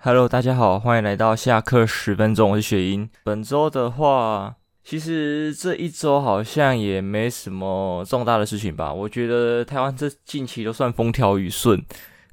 Hello，大家好，欢迎来到下课十分钟，我是雪英。本周的话，其实这一周好像也没什么重大的事情吧。我觉得台湾这近期都算风调雨顺，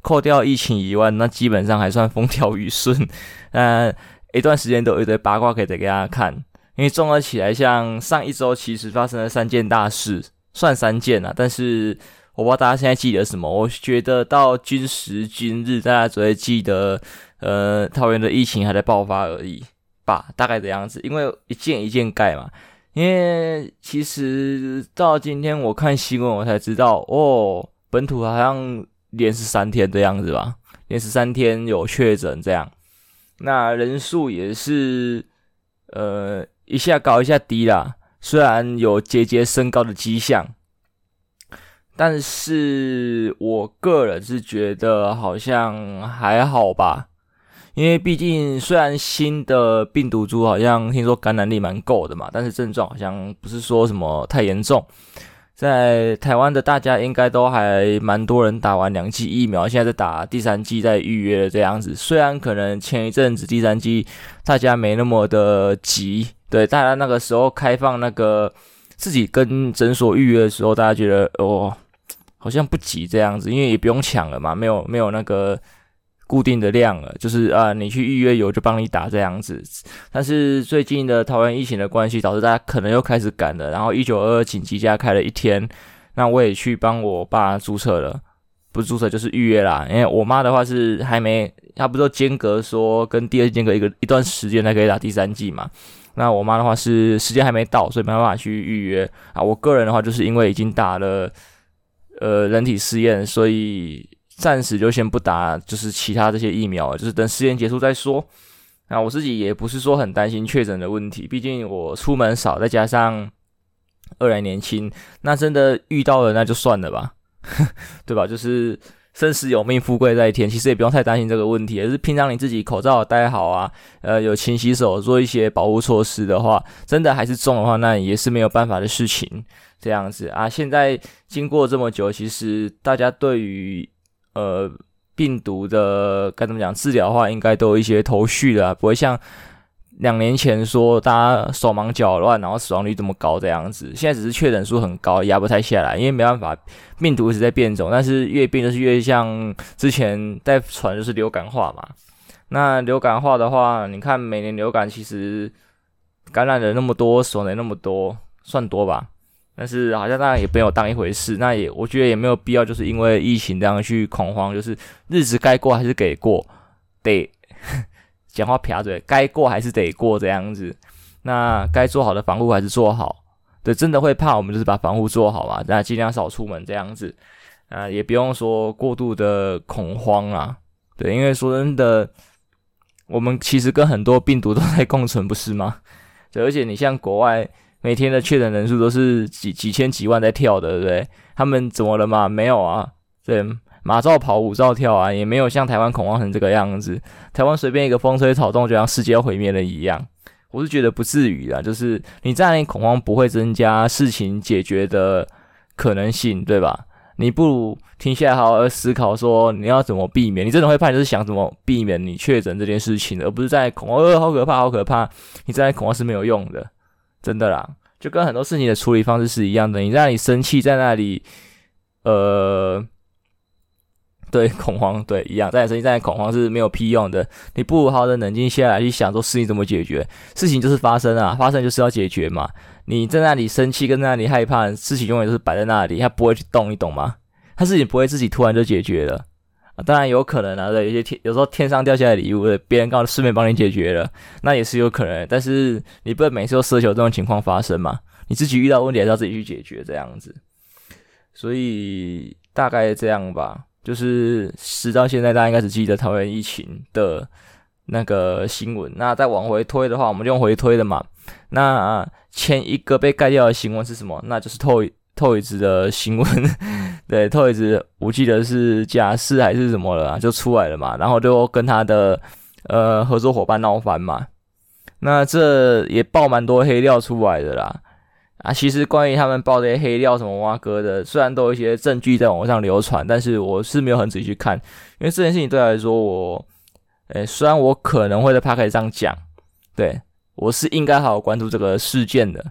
扣掉疫情以外，那基本上还算风调雨顺。那一段时间都有一堆八卦可以给大家看，因为综合起来，像上一周其实发生了三件大事，算三件啊，但是。我不知道大家现在记得什么？我觉得到今时今日，大家只会记得，呃，桃园的疫情还在爆发而已吧，大概的样子。因为一件一件盖嘛。因为其实到今天我看新闻，我才知道，哦，本土好像连十三天的样子吧，连十三天有确诊这样。那人数也是，呃，一下高一下低啦，虽然有节节升高的迹象。但是我个人是觉得好像还好吧，因为毕竟虽然新的病毒株好像听说感染力蛮够的嘛，但是症状好像不是说什么太严重。在台湾的大家应该都还蛮多人打完两剂疫苗，现在在打第三剂，在预约这样子。虽然可能前一阵子第三剂大家没那么的急，对，大家那个时候开放那个自己跟诊所预约的时候，大家觉得哦。好像不急这样子，因为也不用抢了嘛，没有没有那个固定的量了，就是啊，你去预约有就帮你打这样子。但是最近的桃园疫情的关系，导致大家可能又开始赶了。然后一九二二紧急加开了一天，那我也去帮我爸注册了，不是注册就是预约啦。因为我妈的话是还没，她不是间隔说跟第二间隔一个一段时间才可以打第三剂嘛。那我妈的话是时间还没到，所以没办法去预约啊。我个人的话就是因为已经打了。呃，人体试验，所以暂时就先不打，就是其他这些疫苗，就是等试验结束再说。那我自己也不是说很担心确诊的问题，毕竟我出门少，再加上二来年轻，那真的遇到了那就算了吧，对吧？就是生死有命，富贵在天，其实也不用太担心这个问题。而是平常你自己口罩戴好啊，呃，有勤洗手，做一些保护措施的话，真的还是中的话，那也是没有办法的事情。这样子啊，现在经过这么久，其实大家对于呃病毒的该怎么讲治疗的话，应该都有一些头绪了，不会像两年前说大家手忙脚乱，然后死亡率这么高这样子。现在只是确诊数很高，压不太下来，因为没办法，病毒一直在变种，但是越变就是越像之前在传就是流感化嘛。那流感化的话，你看每年流感其实感染的那么多，死亡的那么多，算多吧？但是好像大家也没有当一回事，那也我觉得也没有必要，就是因为疫情这样去恐慌，就是日子该过还是给过，得 讲话撇嘴，该过还是得过这样子。那该做好的防护还是做好，对，真的会怕，我们就是把防护做好嘛，那尽量少出门这样子，啊，也不用说过度的恐慌啊，对，因为说真的，我们其实跟很多病毒都在共存，不是吗？对，而且你像国外。每天的确诊人数都是几几千几万在跳的，对不对？他们怎么了嘛？没有啊，对，马照跑，舞照跳啊，也没有像台湾恐慌成这个样子。台湾随便一个风吹草动，就像世界要毁灭了一样。我是觉得不至于啊，就是你在那恐慌不会增加事情解决的可能性，对吧？你不如停下来好好思考，说你要怎么避免。你真的会怕，就是想怎么避免你确诊这件事情，而不是在恐慌，呃，好可怕，好可怕。你在恐慌是没有用的。真的啦，就跟很多事情的处理方式是一样的。你在那里生气，在那里，呃，对，恐慌，对，一样，在那里生气，在那里恐慌是没有屁用的。你不如好好的冷静下来，去想说事情怎么解决。事情就是发生啊，发生就是要解决嘛。你在那里生气，跟在那里害怕，事情永远都是摆在那里，它不会去动，你懂吗？它事情不会自己突然就解决了。啊，当然有可能啊，对，有些天有时候天上掉下来礼物，别人刚好顺便帮你解决了，那也是有可能。但是你不能每次都奢求这种情况发生嘛？你自己遇到问题还是要自己去解决这样子。所以大概这样吧，就是直到现在，大家应该只记得桃园疫情的那个新闻。那再往回推的话，我们就用回推的嘛。那前一个被盖掉的新闻是什么？那就是透。Toys 的新闻，对，Toys 我记得是假释还是什么了，就出来了嘛，然后就跟他的呃合作伙伴闹翻嘛，那这也爆蛮多黑料出来的啦，啊，其实关于他们爆这些黑料什么挖哥的，虽然都有一些证据在网络上流传，但是我是没有很仔细去看，因为这件事情对来说我诶，虽然我可能会在 Podcast 上讲，对，我是应该好好关注这个事件的，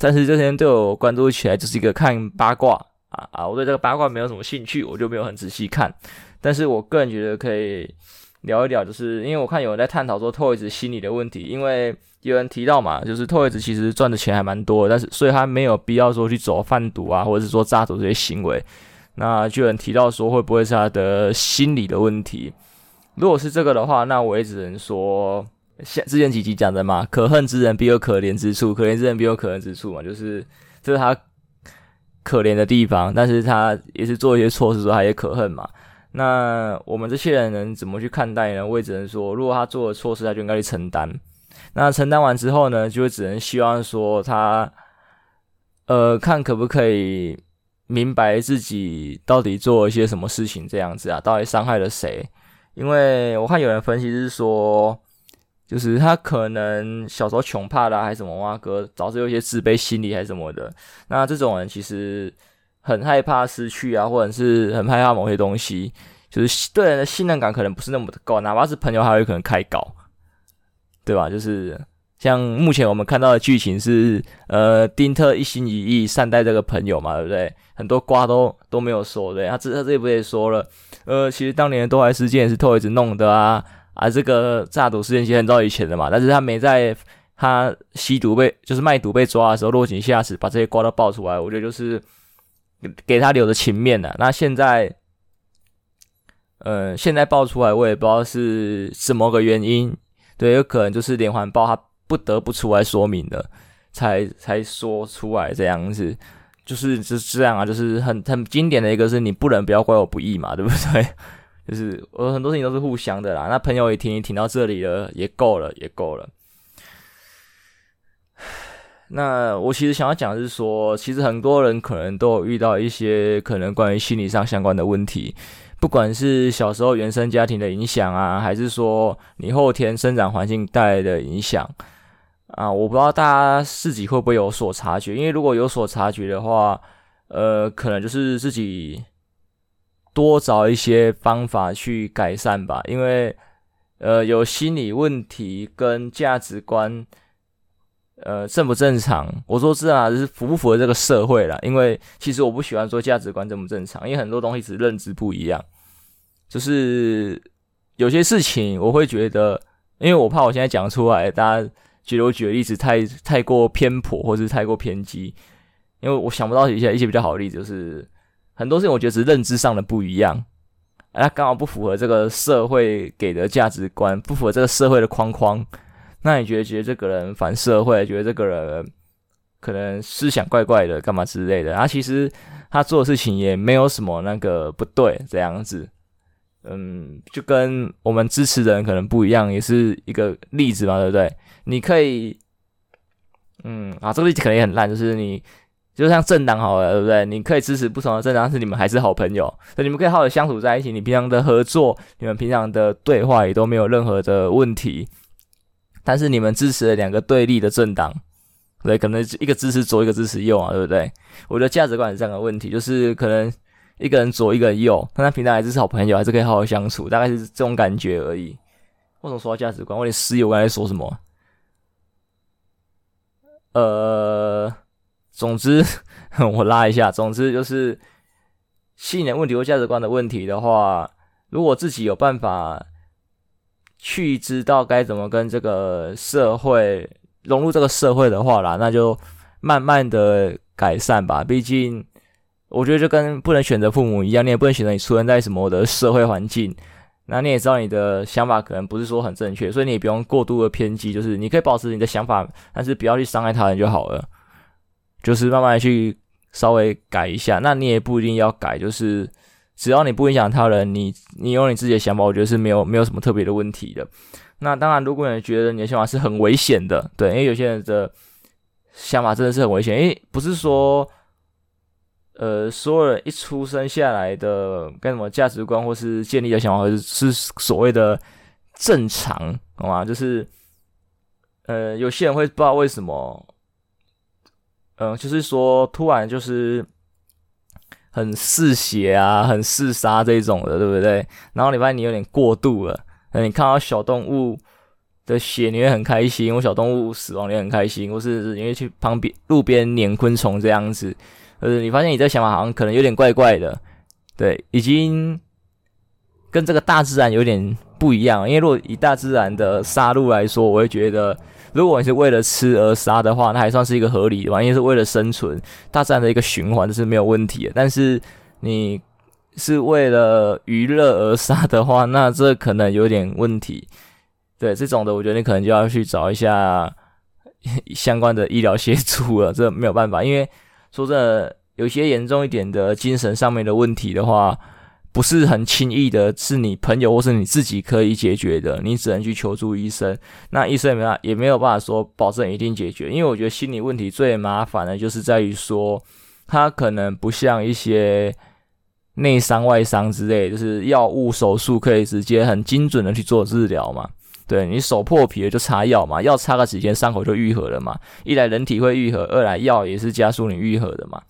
但是这些人对我关注起来就是一个看八卦啊啊，我对这个八卦没有什么兴趣，我就没有很仔细看。但是我个人觉得可以聊一聊，就是因为我看有人在探讨说 Toys 心理的问题，因为有人提到嘛，就是 Toys 其实赚的钱还蛮多，但是所以他没有必要说去走贩毒啊，或者是说诈赌这些行为。那就有人提到说，会不会是他的心理的问题？如果是这个的话，那我也只能说，像之前几集讲的嘛，可恨之人必有可怜之处，可怜之人必有可恨之处嘛，就是这是他可怜的地方，但是他也是做一些错事，说他也可恨嘛。那我们这些人能怎么去看待呢？我也只能说，如果他做了错事，他就应该去承担。那承担完之后呢，就只能希望说他，呃，看可不可以。明白自己到底做了一些什么事情，这样子啊，到底伤害了谁？因为我看有人分析是说，就是他可能小时候穷怕了，还是什么哇哥，导致有一些自卑心理还是什么的。那这种人其实很害怕失去啊，或者是很害怕某些东西，就是对人的信任感可能不是那么的高，哪怕是朋友，还有可能开搞，对吧？就是。像目前我们看到的剧情是，呃，丁特一心一意善待这个朋友嘛，对不对？很多瓜都都没有说，对，他这他这里不也说了，呃，其实当年的多怀事件是 Toyz 弄的啊，啊，这个诈赌事件其实很早以前的嘛，但是他没在他吸毒被就是卖毒被抓的时候落井下石，把这些瓜都爆出来，我觉得就是给他留的情面了。那现在，呃，现在爆出来，我也不知道是什么个原因，对，有可能就是连环爆他。不得不出来说明的，才才说出来这样子，就是就是这样啊，就是很很经典的一个是你不能不要怪我不义嘛，对不对？就是我很多事情都是互相的啦。那朋友也听听到这里了，也够了，也够了。那我其实想要讲的是说，其实很多人可能都有遇到一些可能关于心理上相关的问题。不管是小时候原生家庭的影响啊，还是说你后天生长环境带来的影响。啊，我不知道大家自己会不会有所察觉，因为如果有所察觉的话，呃，可能就是自己多找一些方法去改善吧。因为，呃，有心理问题跟价值观，呃，正不正常？我说这啊，是符不符合这个社会啦。因为其实我不喜欢说价值观正不正常，因为很多东西只是认知不一样。就是有些事情我会觉得，因为我怕我现在讲出来，大家。觉得我举的例子太太过偏颇，或是太过偏激，因为我想不到一些一些比较好的例子，就是很多事情我觉得是认知上的不一样，它刚好不符合这个社会给的价值观，不符合这个社会的框框。那你觉得觉得这个人反社会，觉得这个人可能思想怪怪的，干嘛之类的？啊，其实他做的事情也没有什么那个不对，这样子，嗯，就跟我们支持的人可能不一样，也是一个例子嘛，对不对？你可以，嗯啊，这个例子可能也很烂，就是你就像政党好了，对不对？你可以支持不同的政党，但是你们还是好朋友，所以你们可以好好相处在一起。你平常的合作，你们平常的对话也都没有任何的问题。但是你们支持了两个对立的政党，对，可能一个支持左，一个支持右啊，对不对？我觉得价值观是这样的问题，就是可能一个人左，一个人右，但他平常还是好朋友，还是可以好好相处，大概是这种感觉而已。为什么说到价值观？我连室友刚才说什么？呃，总之 我拉一下，总之就是信念问题或价值观的问题的话，如果自己有办法去知道该怎么跟这个社会融入这个社会的话啦，那就慢慢的改善吧。毕竟我觉得就跟不能选择父母一样，你也不能选择你出生在什么的社会环境。那你也知道你的想法可能不是说很正确，所以你也不用过度的偏激，就是你可以保持你的想法，但是不要去伤害他人就好了。就是慢慢去稍微改一下，那你也不一定要改，就是只要你不影响他人，你你有你自己的想法，我觉得是没有没有什么特别的问题的。那当然，如果你觉得你的想法是很危险的，对，因为有些人的想法真的是很危险，因为不是说。呃，所有人一出生下来的跟什么价值观或是建立的想法，是是所谓的正常，好吗？就是呃，有些人会不知道为什么，嗯、就是说突然就是很嗜血啊，很嗜杀这种的，对不对？然后你发现你有点过度了，那你看到小动物的血，你会很开心；或小动物死亡，你会很开心；或是因为去旁边路边撵昆虫这样子。呃，你发现你这想法好像可能有点怪怪的，对，已经跟这个大自然有点不一样。因为如果以大自然的杀戮来说，我会觉得，如果你是为了吃而杀的话，那还算是一个合理的吧，因为是为了生存，大自然的一个循环这是没有问题的。但是你是为了娱乐而杀的话，那这可能有点问题。对，这种的，我觉得你可能就要去找一下相关的医疗协助了。这没有办法，因为说真的，有些严重一点的精神上面的问题的话，不是很轻易的，是你朋友或是你自己可以解决的，你只能去求助医生。那医生也没办法，也没有办法说保证一定解决，因为我觉得心理问题最麻烦的就是在于说，它可能不像一些。内伤、外伤之类，就是药物、手术可以直接很精准的去做治疗嘛？对，你手破皮了就擦药嘛，药擦个几天伤口就愈合了嘛。一来人体会愈合，二来药也是加速你愈合的嘛。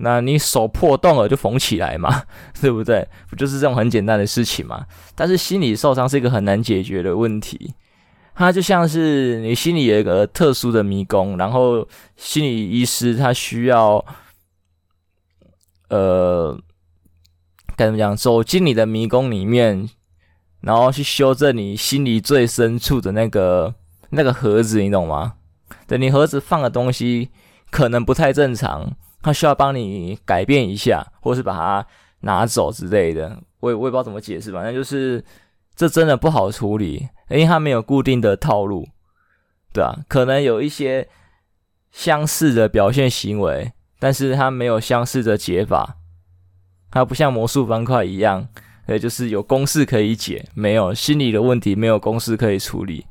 那你手破洞了就缝起来嘛，对不对？不就是这种很简单的事情嘛？但是心理受伤是一个很难解决的问题，它就像是你心里有一个特殊的迷宫，然后心理医师他需要，呃。该怎么讲？走进你的迷宫里面，然后去修正你心里最深处的那个那个盒子，你懂吗？对，你盒子放的东西可能不太正常，他需要帮你改变一下，或是把它拿走之类的。我也我也不知道怎么解释，反正就是这真的不好处理，因为它没有固定的套路，对啊，可能有一些相似的表现行为，但是它没有相似的解法。它不像魔术方块一样，呃，就是有公式可以解，没有心理的问题，没有公式可以处理，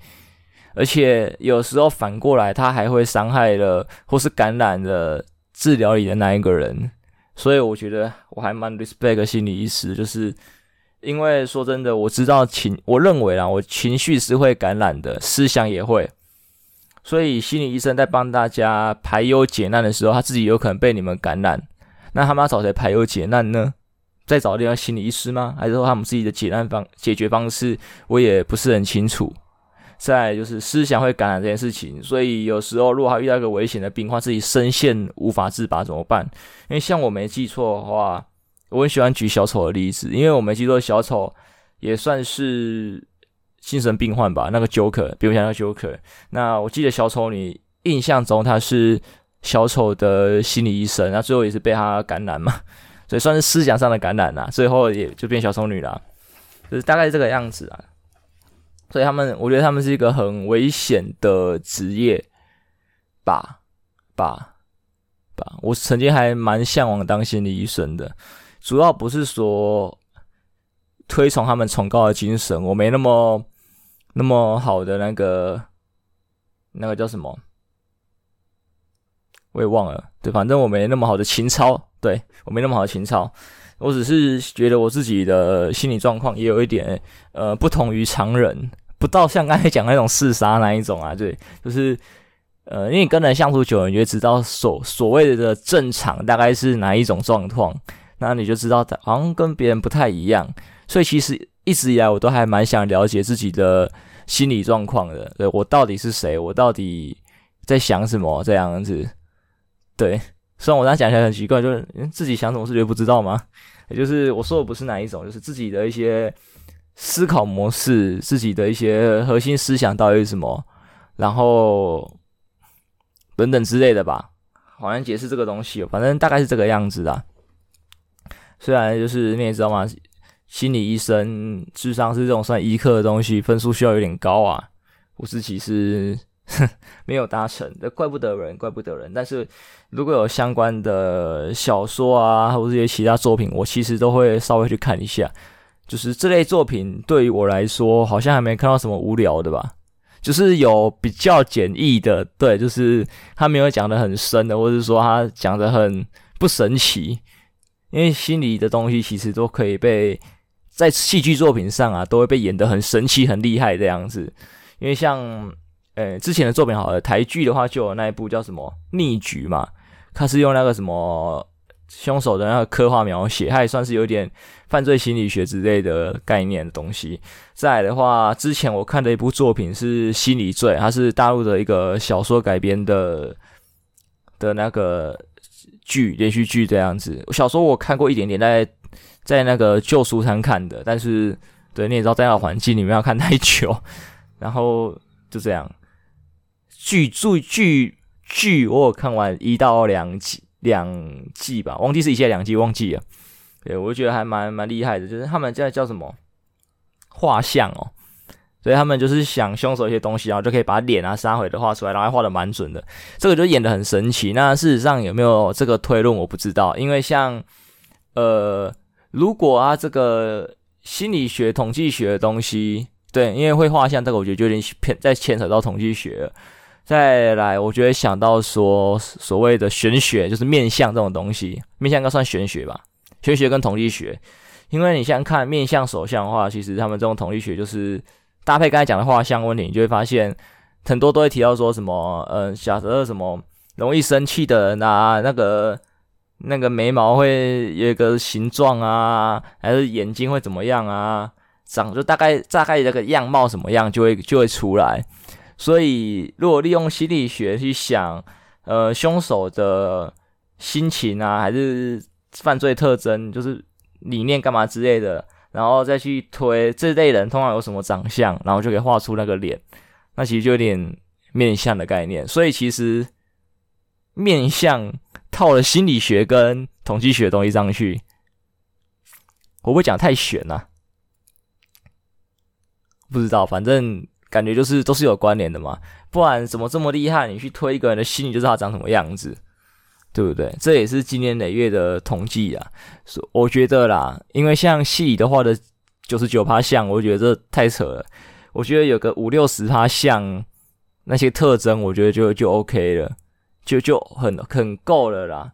而且有时候反过来，它还会伤害了或是感染了治疗里的那一个人，所以我觉得我还蛮 respect 心理医师，就是因为说真的，我知道情，我认为啦，我情绪是会感染的，思想也会，所以心理医生在帮大家排忧解难的时候，他自己有可能被你们感染。那他们要找谁排忧解难呢？再找另外心理医师吗？还是说他们自己的解难方解决方式？我也不是很清楚。再就是思想会感染这件事情，所以有时候如果他遇到一个危险的病患，自己深陷无法自拔怎么办？因为像我没记错的话，我很喜欢举小丑的例子，因为我没记错，小丑也算是精神病患吧？那个 Joker，比如像那个 Joker，那我记得小丑女印象中他是。小丑的心理医生，那最后也是被他感染嘛，所以算是思想上的感染呐，最后也就变小丑女了，就是大概这个样子啊。所以他们，我觉得他们是一个很危险的职业吧，吧，吧。我曾经还蛮向往当心理医生的，主要不是说推崇他们崇高的精神，我没那么那么好的那个那个叫什么。我也忘了，对，反正我没那么好的情操，对，我没那么好的情操，我只是觉得我自己的心理状况也有一点，呃，不同于常人，不到像刚才讲那种嗜杀那一种啊，对，就是，呃，因为你跟人相处久了，你就知道所所谓的正常大概是哪一种状况，那你就知道好像跟别人不太一样，所以其实一直以来我都还蛮想了解自己的心理状况的，对，我到底是谁，我到底在想什么这样子。对，虽然我这样讲起来很奇怪，就是自己想什么是觉得不知道吗？也就是我说的不是哪一种，就是自己的一些思考模式，自己的一些核心思想到底是什么，然后等等之类的吧。好像解释这个东西，反正大概是这个样子的。虽然就是你也知道嘛，心理医生智商是这种算医科的东西，分数需要有点高啊。我自己是。没有达成，这怪不得人，怪不得人。但是如果有相关的小说啊，或者一些其他作品，我其实都会稍微去看一下。就是这类作品对于我来说，好像还没看到什么无聊的吧。就是有比较简易的，对，就是他没有讲得很深的，或者说他讲得很不神奇。因为心理的东西其实都可以被在戏剧作品上啊，都会被演得很神奇、很厉害这样子。因为像。诶，之前的作品好了，台剧的话就有那一部叫什么《逆局》嘛，它是用那个什么凶手的那个刻画描写，它也算是有点犯罪心理学之类的概念的东西。再来的话，之前我看的一部作品是《心理罪》，它是大陆的一个小说改编的的那个剧连续剧这样子。小说我看过一点点，在在那个旧书摊看的，但是对，你也知道，在那个环境里面要看太久，然后就这样。剧剧剧剧，我有看完一到两集。两季吧，忘记是一季两季，忘记了。对，我就觉得还蛮蛮厉害的，就是他们叫叫什么画像哦，所以他们就是想凶手一些东西，然后就可以把脸啊、杀回的画出来，然后还画的蛮准的。这个就演的很神奇。那事实上有没有这个推论，我不知道，因为像呃，如果啊这个心理学、统计学的东西，对，因为会画像这个，我觉得就有点偏在牵扯到统计学了。再来，我觉得想到说所谓的玄学，就是面相这种东西，面相应该算玄学吧？玄学跟统计学，因为你像看面相、手相的话，其实他们这种统计学就是搭配刚才讲的画像问题，你就会发现很多都会提到说什么，嗯，假设什么容易生气的人啊，那个 那个眉毛会有一个形状啊，还是眼睛会怎么样啊？长就大概大概这个样貌什么样，就会就会出来。所以，如果利用心理学去想，呃，凶手的心情啊，还是犯罪特征，就是理念干嘛之类的，然后再去推这类人通常有什么长相，然后就可以画出那个脸，那其实就有点面相的概念。所以，其实面相套了心理学跟统计学的东西上去，会不会讲太玄了啊？不知道，反正。感觉就是都是有关联的嘛，不然怎么这么厉害？你去推一个人的心理，就知道他长什么样子，对不对？这也是今年累月的统计啊。我觉得啦，因为像戏里的话的九十九趴像，我觉得这太扯了。我觉得有个五六十趴像那些特征，我觉得就就 OK 了，就就很很够了啦。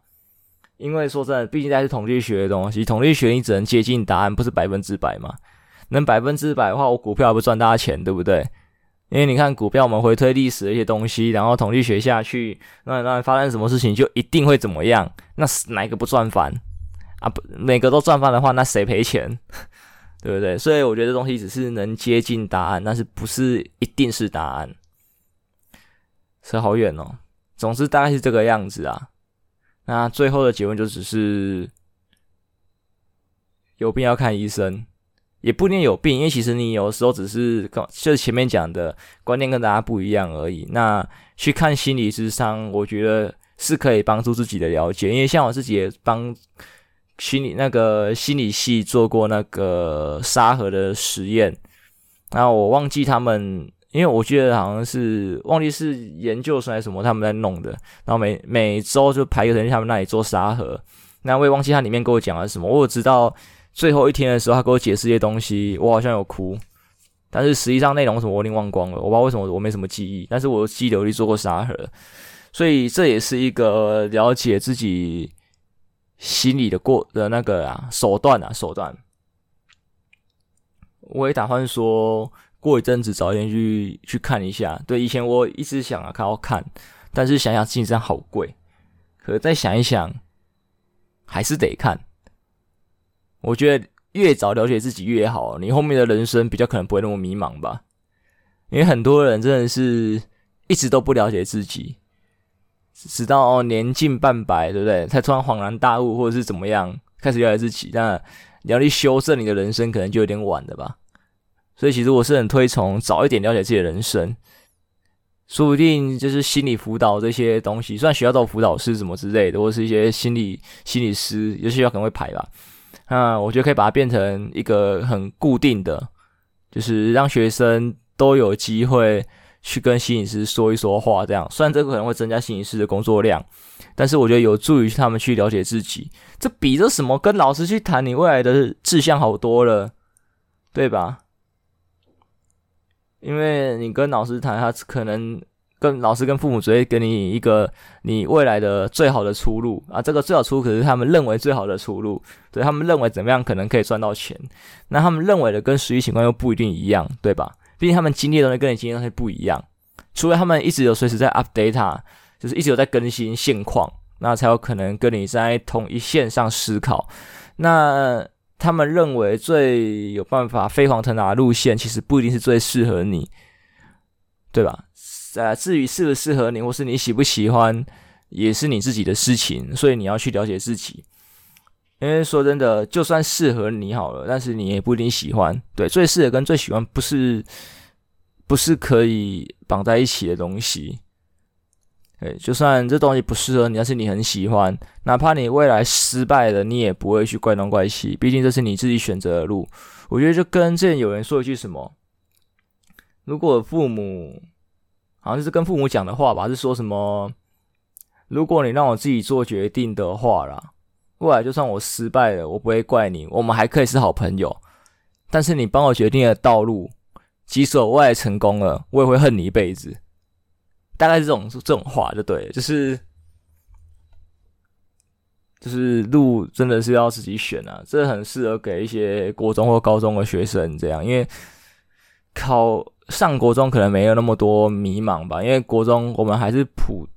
因为说真的，毕竟还是统计学的东西，统计学你只能接近答案，不是百分之百嘛。能百分之百的话，我股票还不赚大家钱，对不对？因为你看股票，我们回推历史的一些东西，然后统计学下去，那那发生什么事情就一定会怎么样？那哪一个不赚翻啊？不，每个都赚翻的话，那谁赔钱？对不对？所以我觉得这东西只是能接近答案，但是不是一定是答案。扯好远哦。总之大概是这个样子啊。那最后的结论就只是有病要看医生。也不一定有病，因为其实你有时候只是就是前面讲的观念跟大家不一样而已。那去看心理智商，我觉得是可以帮助自己的了解。因为像我自己也帮心理那个心理系做过那个沙盒的实验，然后我忘记他们，因为我记得好像是忘记是研究生还是什么他们在弄的，然后每每周就排个人去他们那里做沙盒，那我也忘记他里面跟我讲了什么，我有知道。最后一天的时候，他给我解释一些东西，我好像有哭，但是实际上内容什么我已经忘光了，我不知道为什么我没什么记忆，但是我记得我做过沙盒，所以这也是一个了解自己心理的过的那个啊手段啊手段。我也打算说过一阵子早点去去看一下。对，以前我一直想啊，看要看，但是想想自己这样好贵，可再想一想，还是得看。我觉得越早了解自己越好，你后面的人生比较可能不会那么迷茫吧。因为很多人真的是一直都不了解自己，直到年近半百，对不对？才突然恍然大悟，或者是怎么样开始了解自己。那你要去修正你的人生，可能就有点晚了吧。所以其实我是很推崇早一点了解自己的人生，说不定就是心理辅导这些东西，虽然学校都有辅导师什么之类的，或是一些心理心理师，有些学校可能会排吧。那我觉得可以把它变成一个很固定的，就是让学生都有机会去跟心理师说一说话。这样，虽然这个可能会增加心理师的工作量，但是我觉得有助于他们去了解自己。这比这什么跟老师去谈你未来的志向好多了，对吧？因为你跟老师谈，他可能。跟老师跟父母只会给你一个你未来的最好的出路啊，这个最好出路可是他们认为最好的出路，对，他们认为怎么样可能可以赚到钱，那他们认为的跟实际情况又不一定一样，对吧？毕竟他们经历的东西跟你经历东西不一样，除非他们一直有随时在 update，就是一直有在更新现况，那才有可能跟你在同一线上思考。那他们认为最有办法飞黄腾达的路线，其实不一定是最适合你，对吧？呃，至于适不适合你，或是你喜不喜欢，也是你自己的事情。所以你要去了解自己。因为说真的，就算适合你好了，但是你也不一定喜欢。对，最适合跟最喜欢不是不是可以绑在一起的东西。对，就算这东西不适合你，但是你很喜欢，哪怕你未来失败了，你也不会去怪东怪西，毕竟这是你自己选择的路。我觉得就跟之前有人说一句什么，如果父母好像是跟父母讲的话吧，是说什么，如果你让我自己做决定的话啦，未来就算我失败了，我不会怪你，我们还可以是好朋友。但是你帮我决定了道路，即使我未来成功了，我也会恨你一辈子。大概是这种这种话就对了，就是就是路真的是要自己选啊，这很适合给一些国中或高中的学生这样，因为考上国中可能没有那么多迷茫吧，因为国中我们还是普，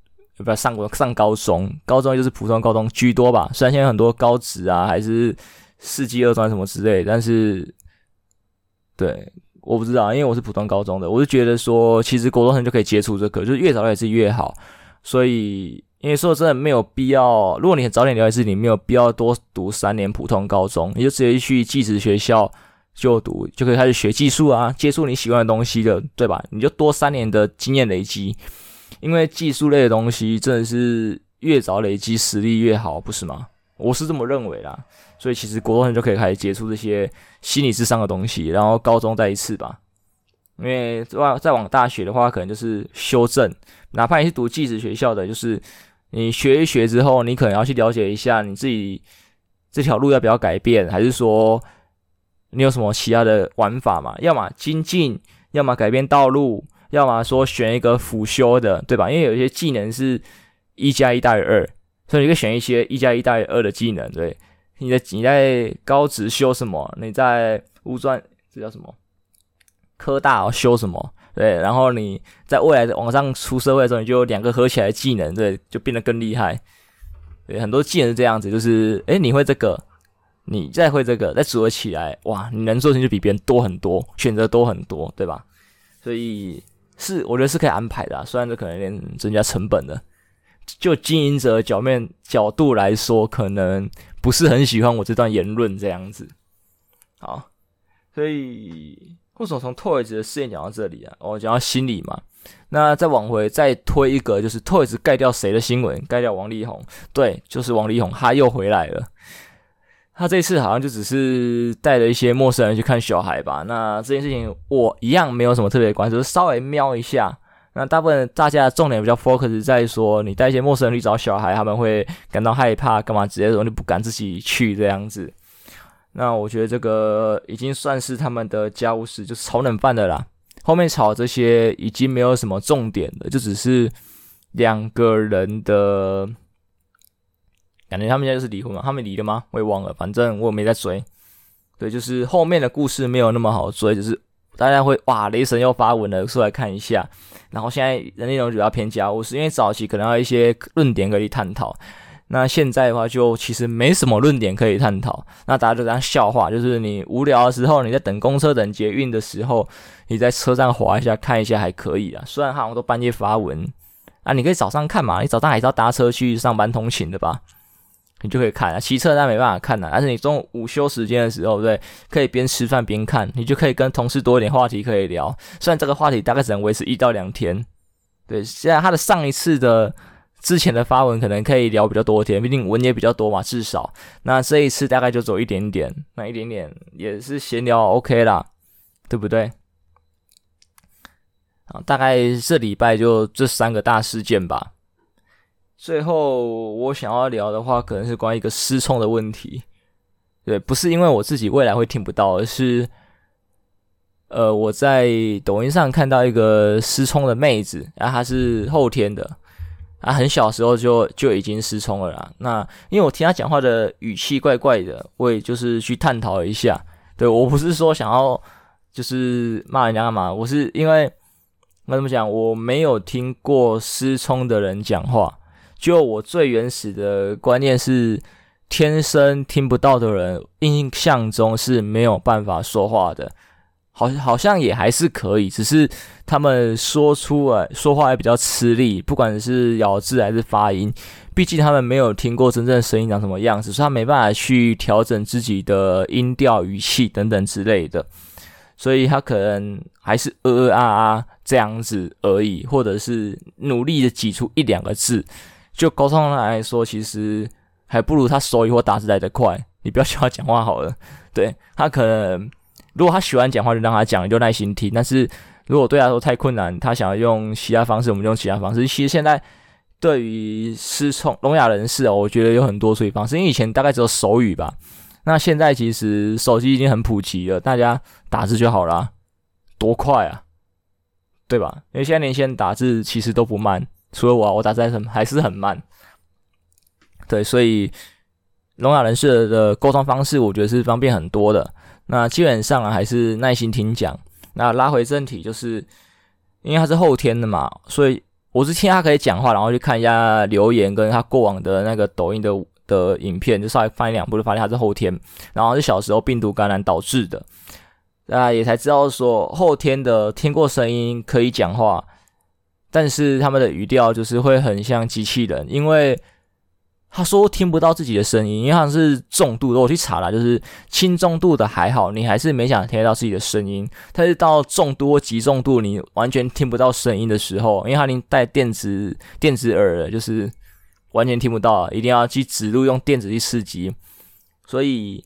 不上国上高中，高中就是普通高中居多吧，虽然现在很多高职啊，还是世纪二专什么之类，但是对。我不知道，因为我是普通高中的，我就觉得说，其实国中生就可以接触这个，就是越早了解自己越好。所以，因为说真的没有必要，如果你很早点了解自己，你没有必要多读三年普通高中，你就直接去技职学校就读，就可以开始学技术啊，接触你喜欢的东西的，对吧？你就多三年的经验累积，因为技术类的东西真的是越早累积实力越好，不是吗？我是这么认为啦。所以其实国中就可以开始接触这些心理智商的东西，然后高中再一次吧。因为再再往大学的话，可能就是修正。哪怕你是读技职学校的，就是你学一学之后，你可能要去了解一下你自己这条路要不要改变，还是说你有什么其他的玩法嘛？要么精进，要么改变道路，要么说选一个辅修的，对吧？因为有一些技能是一加一大于二，所以你可以选一些一加一大于二的技能，对。你在你在高职修什么？你在五专这叫什么？科大哦修什么？对，然后你在未来的往上出社会的时候，你就有两个合起来技能，对，就变得更厉害。对，很多技能是这样子，就是诶，你会这个，你再会这个，再组合起来，哇，你能做的事情就比别人多很多，选择多很多，对吧？所以是我觉得是可以安排的，虽然这可能有点增加成本的。就经营者角面角度来说，可能。不是很喜欢我这段言论这样子，好，所以为什么从 Toys 的事件讲到这里啊？我讲到心理嘛，那再往回再推一个，就是 Toys 盖掉谁的新闻？盖掉王力宏，对，就是王力宏，他又回来了。他这次好像就只是带着一些陌生人去看小孩吧。那这件事情我一样没有什么特别关注，就稍微瞄一下。那大部分大家的重点比较 focus 在说，你带一些陌生人去找小孩，他们会感到害怕，干嘛直接说你不敢自己去这样子。那我觉得这个已经算是他们的家务事，就是炒冷饭的啦。后面炒这些已经没有什么重点了，就只是两个人的感觉，他们家就是离婚了，他们离了吗？我也忘了，反正我也没在追。对，就是后面的故事没有那么好追，就是。大家会哇，雷神又发文了，出来看一下。然后现在的内容主要偏家务事，因为早期可能要一些论点可以探讨。那现在的话，就其实没什么论点可以探讨。那大家就当笑话，就是你无聊的时候，你在等公车、等捷运的时候，你在车上滑一下看一下还可以啊。虽然好像都半夜发文，啊，你可以早上看嘛，你早上还是要搭车去上班通勤的吧。你就可以看啊，骑车那没办法看呐、但是你中午午休时间的时候，对，可以边吃饭边看，你就可以跟同事多一点话题可以聊。虽然这个话题大概只能维持一到两天，对。现在他的上一次的之前的发文可能可以聊比较多天，毕竟文也比较多嘛，至少。那这一次大概就走一点点，那一点点也是闲聊 OK 啦，对不对？好，大概这礼拜就这三个大事件吧。最后，我想要聊的话，可能是关于一个失聪的问题。对，不是因为我自己未来会听不到，而是，呃，我在抖音上看到一个失聪的妹子，然后她是后天的，她很小时候就就已经失聪了啦。那因为我听她讲话的语气怪怪的，我也就是去探讨一下。对，我不是说想要就是骂人家干嘛，我是因为那怎么讲，我没有听过失聪的人讲话。就我最原始的观念是，天生听不到的人，印象中是没有办法说话的。好，好像也还是可以，只是他们说出来说话也比较吃力，不管是咬字还是发音，毕竟他们没有听过真正声音长什么样子，所以他没办法去调整自己的音调、语气等等之类的，所以他可能还是呃呃啊啊这样子而已，或者是努力的挤出一两个字。就沟通来说，其实还不如他手语或打字来的快。你不要叫他讲话好了，对，他可能。如果他喜欢讲话，就让他讲，就耐心听。但是如果对他说太困难，他想要用其他方式，我们就用其他方式。其实现在对于失聪聋哑人士哦，我觉得有很多处理方式。因为以前大概只有手语吧，那现在其实手机已经很普及了，大家打字就好了，多快啊，对吧？因为现在年轻人打字其实都不慢，除了我，我打字还是还是很慢。对，所以聋哑人士的沟通方式，我觉得是方便很多的。那基本上啊，还是耐心听讲。那拉回正题，就是因为他是后天的嘛，所以我是听他可以讲话，然后去看一下留言，跟他过往的那个抖音的的影片，就稍微翻两部，就发现他是后天，然后是小时候病毒感染导致的。那也才知道说后天的听过声音可以讲话，但是他们的语调就是会很像机器人，因为。他说听不到自己的声音，因为他是重度的。我去查了，就是轻重度的还好，你还是没想听得到自己的声音。但是到重度或极重度，你完全听不到声音的时候，因为他已经带电子电子耳，就是完全听不到，一定要去指路用电子去刺激。所以，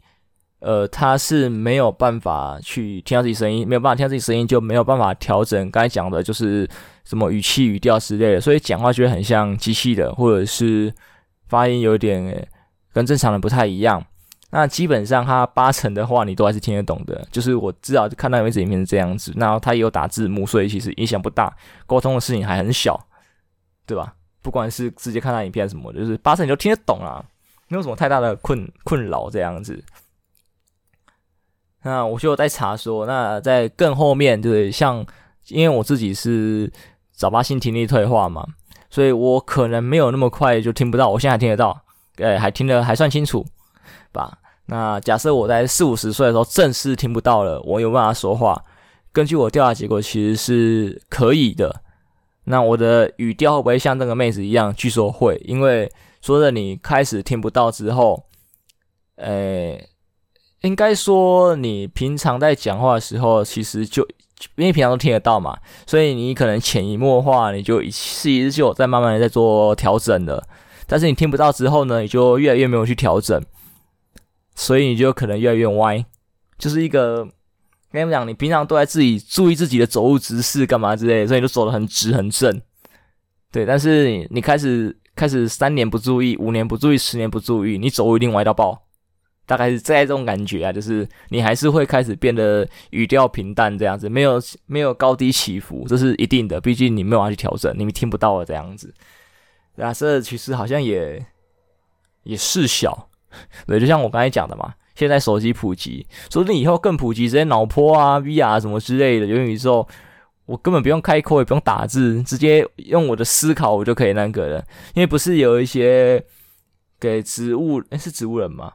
呃，他是没有办法去听到自己声音，没有办法听到自己声音，就没有办法调整刚才讲的，就是什么语气、语调之类的，所以讲话就会很像机器的，或者是。发音有点跟正常人不太一样，那基本上他八成的话你都还是听得懂的，就是我至少看到有一影片是这样子，然后他也有打字幕，所以其实影响不大，沟通的事情还很小，对吧？不管是直接看他影片什么，就是八成你都听得懂啊，没有什么太大的困困扰这样子。那我就在查说，那在更后面，对，像因为我自己是早发性听力退化嘛。所以我可能没有那么快就听不到，我现在还听得到，诶，还听得还算清楚吧。那假设我在四五十岁的时候正式听不到了，我有办法说话？根据我调查结果，其实是可以的。那我的语调会不会像那个妹子一样？据说会，因为说的你开始听不到之后，诶，应该说你平常在讲话的时候，其实就。因为平常都听得到嘛，所以你可能潜移默化，你就一是一直就在慢慢的在做调整了。但是你听不到之后呢，你就越来越没有去调整，所以你就可能越来越歪。就是一个跟你们讲，你平常都在自己注意自己的走路姿势干嘛之类的，所以你就走得很直很正。对，但是你开始开始三年不注意，五年不注意，十年不注意，你走路一定歪到爆。大概是在这种感觉啊，就是你还是会开始变得语调平淡这样子，没有没有高低起伏，这是一定的。毕竟你没有办法去调整，你们听不到了这样子。啊，这其实好像也也事小，对，就像我刚才讲的嘛。现在手机普及，说不定以后更普及，直接脑波啊、VR 什么之类的，元宇宙，我根本不用开口，也不用打字，直接用我的思考，我就可以那个了。因为不是有一些给植物，诶，是植物人吗？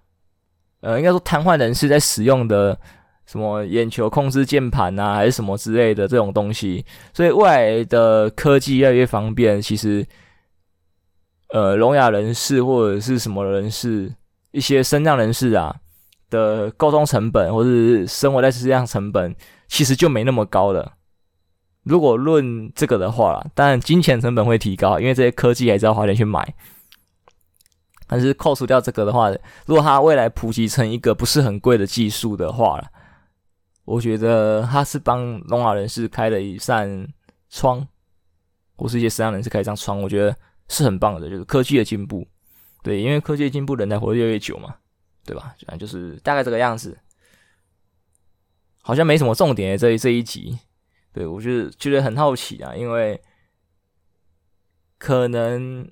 呃，应该说瘫痪人士在使用的什么眼球控制键盘啊，还是什么之类的这种东西，所以未来的科技越来越方便。其实，呃，聋哑人士或者是什么人士，一些身障人士啊的沟通成本，或者是生活在世界上成本，其实就没那么高了。如果论这个的话，当然金钱成本会提高，因为这些科技还是要花钱去买。但是扣除掉这个的话，如果它未来普及成一个不是很贵的技术的话，我觉得它是帮聋哑人士开了一扇窗，或是一些身障人士开一扇窗，我觉得是很棒的，就是科技的进步。对，因为科技的进步，人才活得越来越久嘛，对吧？反正就是大概这个样子，好像没什么重点。这这一集，对，我觉得觉得很好奇啊，因为可能。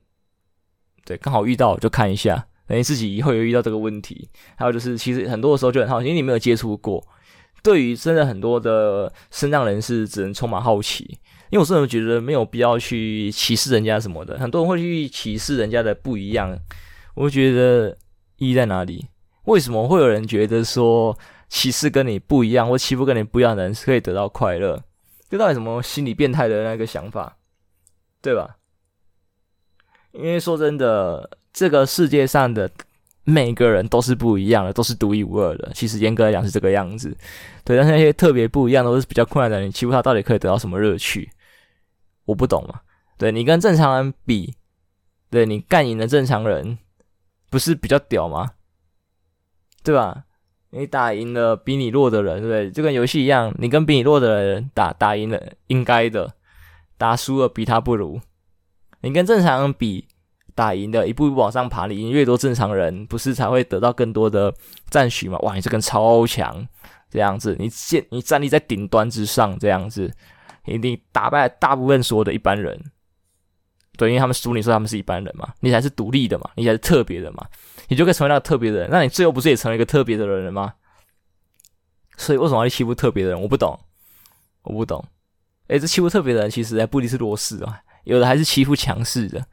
对，刚好遇到就看一下，等于自己以后有遇到这个问题。还有就是，其实很多的时候就很好奇，因为你没有接触过。对于真的很多的身障人士，只能充满好奇。因为我真的觉得没有必要去歧视人家什么的，很多人会去歧视人家的不一样，我觉得意义在哪里？为什么会有人觉得说歧视跟你不一样或欺负跟你不一样的人是可以得到快乐？这到底什么心理变态的那个想法，对吧？因为说真的，这个世界上的每个人都是不一样的，都是独一无二的。其实严格来讲是这个样子，对。但是那些特别不一样，都是比较困难的人，欺负他到底可以得到什么乐趣？我不懂嘛。对，你跟正常人比，对，你干赢的正常人，不是比较屌吗？对吧？你打赢了比你弱的人，对不对？就跟游戏一样，你跟比你弱的人打，打赢了应该的，打输了比他不如。你跟正常人比，打赢的，一步一步往上爬，你赢越多正常人，不是才会得到更多的赞许吗？哇，你这个超强，这样子，你建你站立在顶端之上，这样子，你你打败大部分所有的一般人，对，因为他们输，你说他们是一般人嘛，你才是独立的嘛，你才是特别的嘛，你就可以成为那个特别的人，那你最后不是也成为一个特别的人了吗？所以为什么要欺负特别的人？我不懂，我不懂。诶，这欺负特别的人，其实还不一定是弱势啊。有的还是欺负强势的，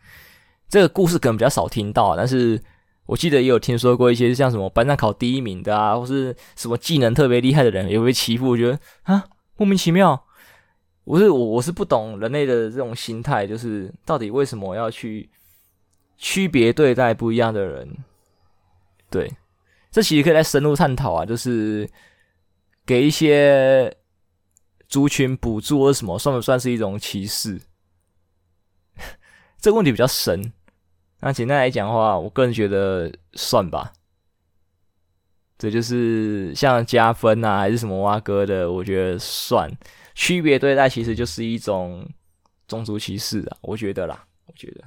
这个故事可能比较少听到，但是我记得也有听说过一些像什么班上考第一名的啊，或是什么技能特别厉害的人也会被欺负。我觉得啊，莫名其妙，我是我我是不懂人类的这种心态，就是到底为什么要去区别对待不一样的人？对，这其实可以再深入探讨啊，就是给一些族群补助或什么，算不算是一种歧视？这个问题比较深，那简单来讲的话，我个人觉得算吧。这就是像加分啊，还是什么挖哥的，我觉得算。区别对待其实就是一种种族歧视啊，我觉得啦，我觉得。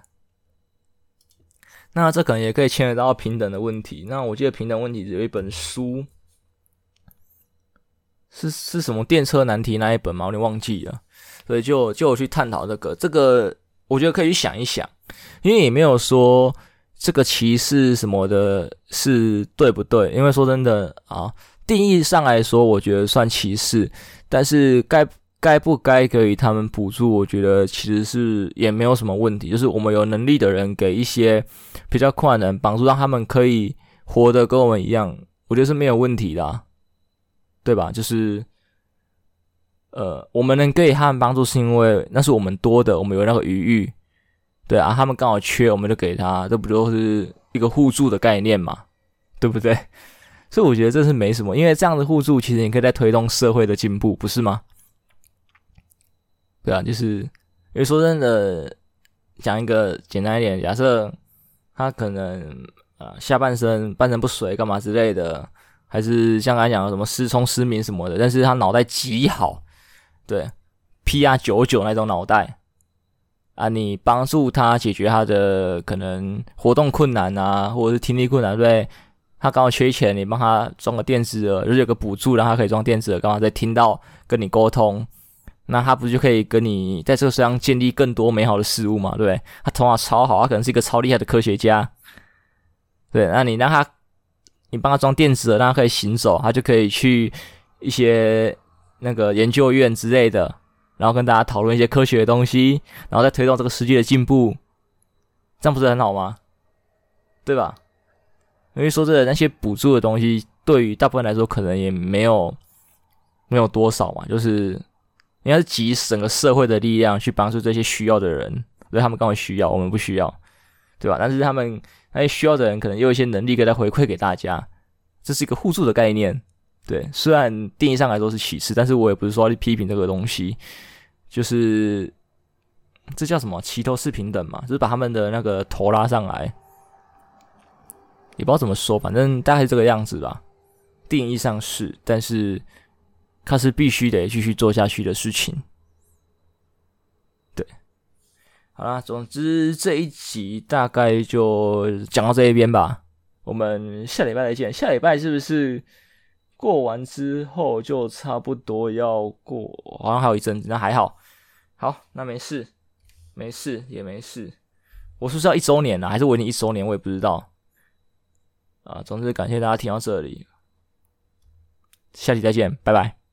那这可能也可以牵扯到平等的问题。那我记得平等问题有一本书，是是什么电车难题那一本吗？我有点忘记了。所以就就去探讨这个这个。我觉得可以去想一想，因为也没有说这个歧视什么的是对不对？因为说真的啊，定义上来说，我觉得算歧视，但是该该不该给予他们补助，我觉得其实是也没有什么问题。就是我们有能力的人给一些比较困难帮助，让他们可以活得跟我们一样，我觉得是没有问题的，对吧？就是。呃，我们能给他们帮助，是因为那是我们多的，我们有那个余裕，对啊，他们刚好缺，我们就给他，这不就是一个互助的概念嘛，对不对？所以我觉得这是没什么，因为这样的互助，其实你可以在推动社会的进步，不是吗？对啊，就是因为说真的，讲一个简单一点，假设他可能啊、呃、下半身半身不遂干嘛之类的，还是像刚才讲的什么失聪失明什么的，但是他脑袋极好。对，PR 九九那种脑袋啊，你帮助他解决他的可能活动困难啊，或者是听力困难，对不对？他刚好缺钱，你帮他装个电子耳，就是有个补助，让他可以装电子耳，刚好在听到跟你沟通，那他不就可以跟你在这个世上建立更多美好的事物嘛？对不对？他头脑超好，他可能是一个超厉害的科学家。对，那你让他，你帮他装电子，让他可以行走，他就可以去一些。那个研究院之类的，然后跟大家讨论一些科学的东西，然后再推动这个世界的进步，这样不是很好吗？对吧？因为说这个那些补助的东西，对于大部分来说可能也没有没有多少嘛，就是应该是集整个社会的力量去帮助这些需要的人，所以他们刚好需要，我们不需要，对吧？但是他们那些需要的人，可能也有一些能力可以来回馈给大家，这是一个互助的概念。对，虽然定义上来说是歧视，但是我也不是说要去批评这个东西，就是这叫什么齐头是平等嘛，就是把他们的那个头拉上来，也不知道怎么说，反正大概是这个样子吧。定义上是，但是它是必须得继续做下去的事情。对，好啦，总之这一集大概就讲到这一边吧，我们下礼拜再见。下礼拜是不是？过完之后就差不多要过，好像还有一阵子，那还好，好，那没事，没事也没事。我是不是要一周年了，还是我已经一周年？我也不知道。啊，总之感谢大家听到这里，下期再见，拜拜。